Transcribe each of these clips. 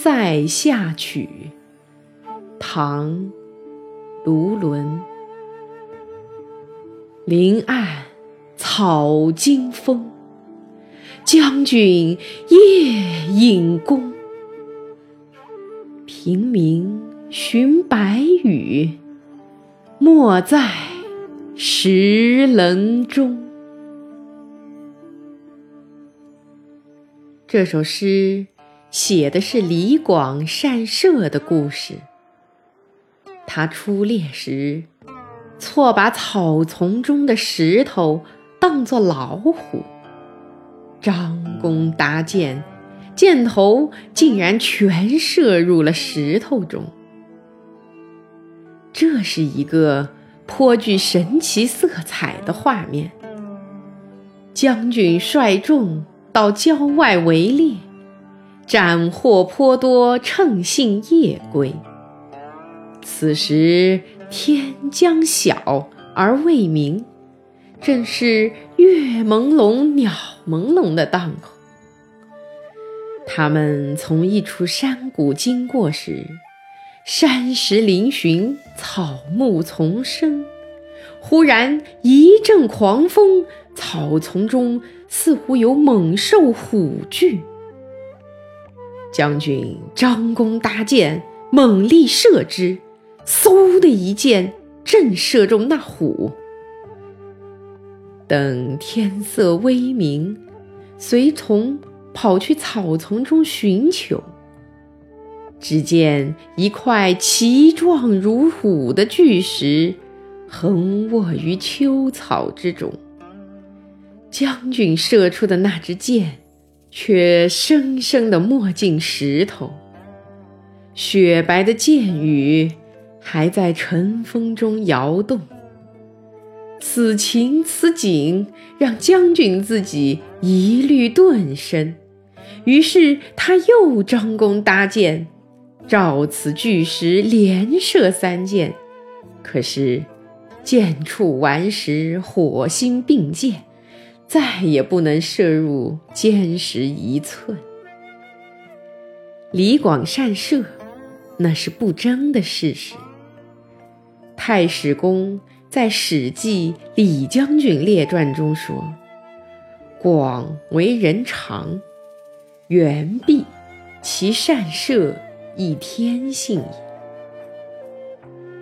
塞下曲》唐·卢纶。林暗草惊风，将军夜引弓。平明寻白羽，没在石棱中。这首诗写的是李广善射的故事。他出猎时，错把草丛中的石头当作老虎，张弓搭箭，箭头竟然全射入了石头中。这是一个颇具神奇色彩的画面。将军率众。到郊外围猎，斩获颇多，乘兴夜归。此时天将晓而未明，正是月朦胧、鸟朦胧的档口。他们从一处山谷经过时，山石嶙峋，草木丛生。忽然一阵狂风，草丛中。似乎有猛兽虎踞，将军张弓搭箭，猛力射之，嗖的一箭正射中那虎。等天色微明，随从跑去草丛中寻求，只见一块奇状如虎的巨石横卧于秋草之中。将军射出的那支箭，却生生地没进石头。雪白的箭羽还在晨风中摇动。此情此景，让将军自己疑虑顿生。于是他又张弓搭箭，照此巨石连射三箭。可是箭触顽石，火星并溅。再也不能射入坚石一寸。李广善射，那是不争的事实。太史公在《史记·李将军列传》中说：“广为人长，猿璧，其善射亦天性也。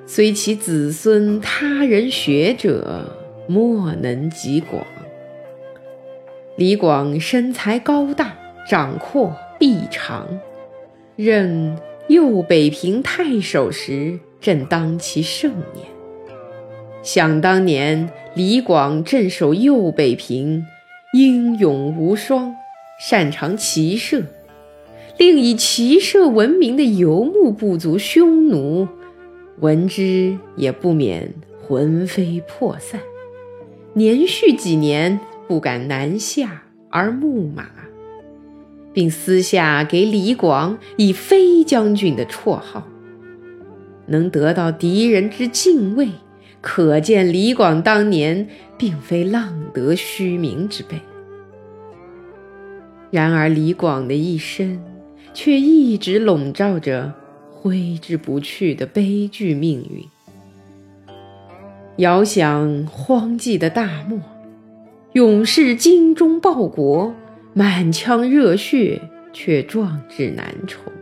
虽其子孙他人学者，莫能及广。”李广身材高大，掌阔臂长，任右北平太守时，正当其盛年。想当年，李广镇守右北平，英勇无双，擅长骑射，令以骑射闻名的游牧部族匈奴，闻之也不免魂飞魄散。连续几年。不敢南下而牧马，并私下给李广以“飞将军”的绰号，能得到敌人之敬畏，可见李广当年并非浪得虚名之辈。然而，李广的一生却一直笼罩着挥之不去的悲剧命运。遥想荒寂的大漠。勇士精忠报国，满腔热血却壮志难酬，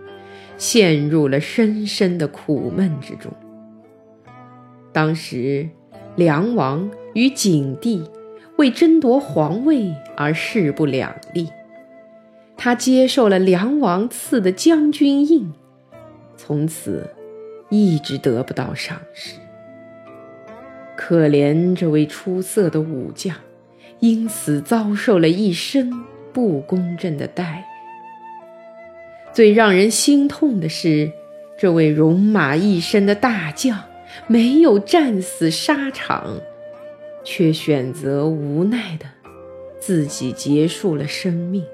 陷入了深深的苦闷之中。当时，梁王与景帝为争夺皇位而势不两立，他接受了梁王赐的将军印，从此一直得不到赏识。可怜这位出色的武将。因此遭受了一生不公正的待遇。最让人心痛的是，这位戎马一生的大将没有战死沙场，却选择无奈的自己结束了生命。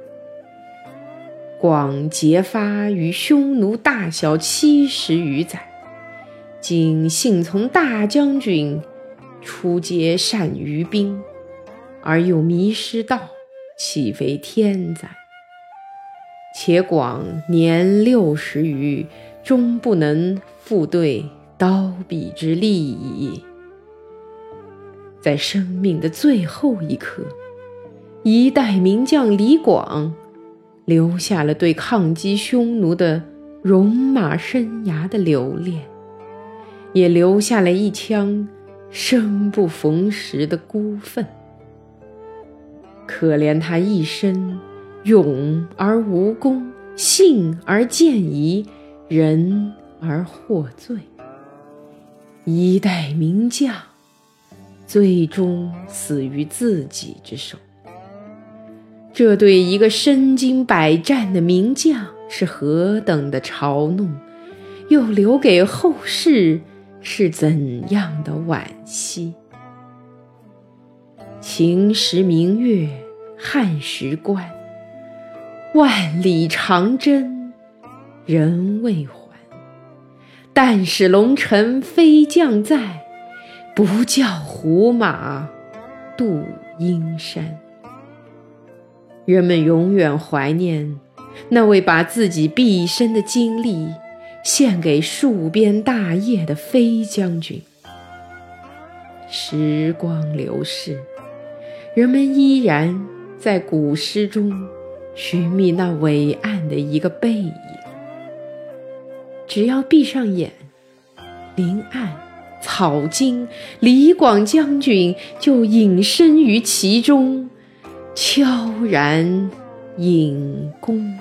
广结发于匈奴大小七十余载，今幸从大将军，出阶善于兵。而又迷失道，岂非天灾？且广年六十余，终不能复对刀笔之利矣。在生命的最后一刻，一代名将李广，留下了对抗击匈奴的戎马生涯的留恋，也留下了一腔生不逢时的孤愤。可怜他一生勇而无功，信而见疑，仁而获罪。一代名将。最终死于自己之手，这对一个身经百战的名将是何等的嘲弄，又留给后世是怎样的惋惜？秦时明月汉时关，万里长征人未还。但使龙城飞将在。不教胡马度阴山。人们永远怀念那位把自己毕生的精力献给戍边大业的飞将军。时光流逝，人们依然在古诗中寻觅那伟岸的一个背影。只要闭上眼，林暗。草惊，李广将军就隐身于其中，悄然引弓。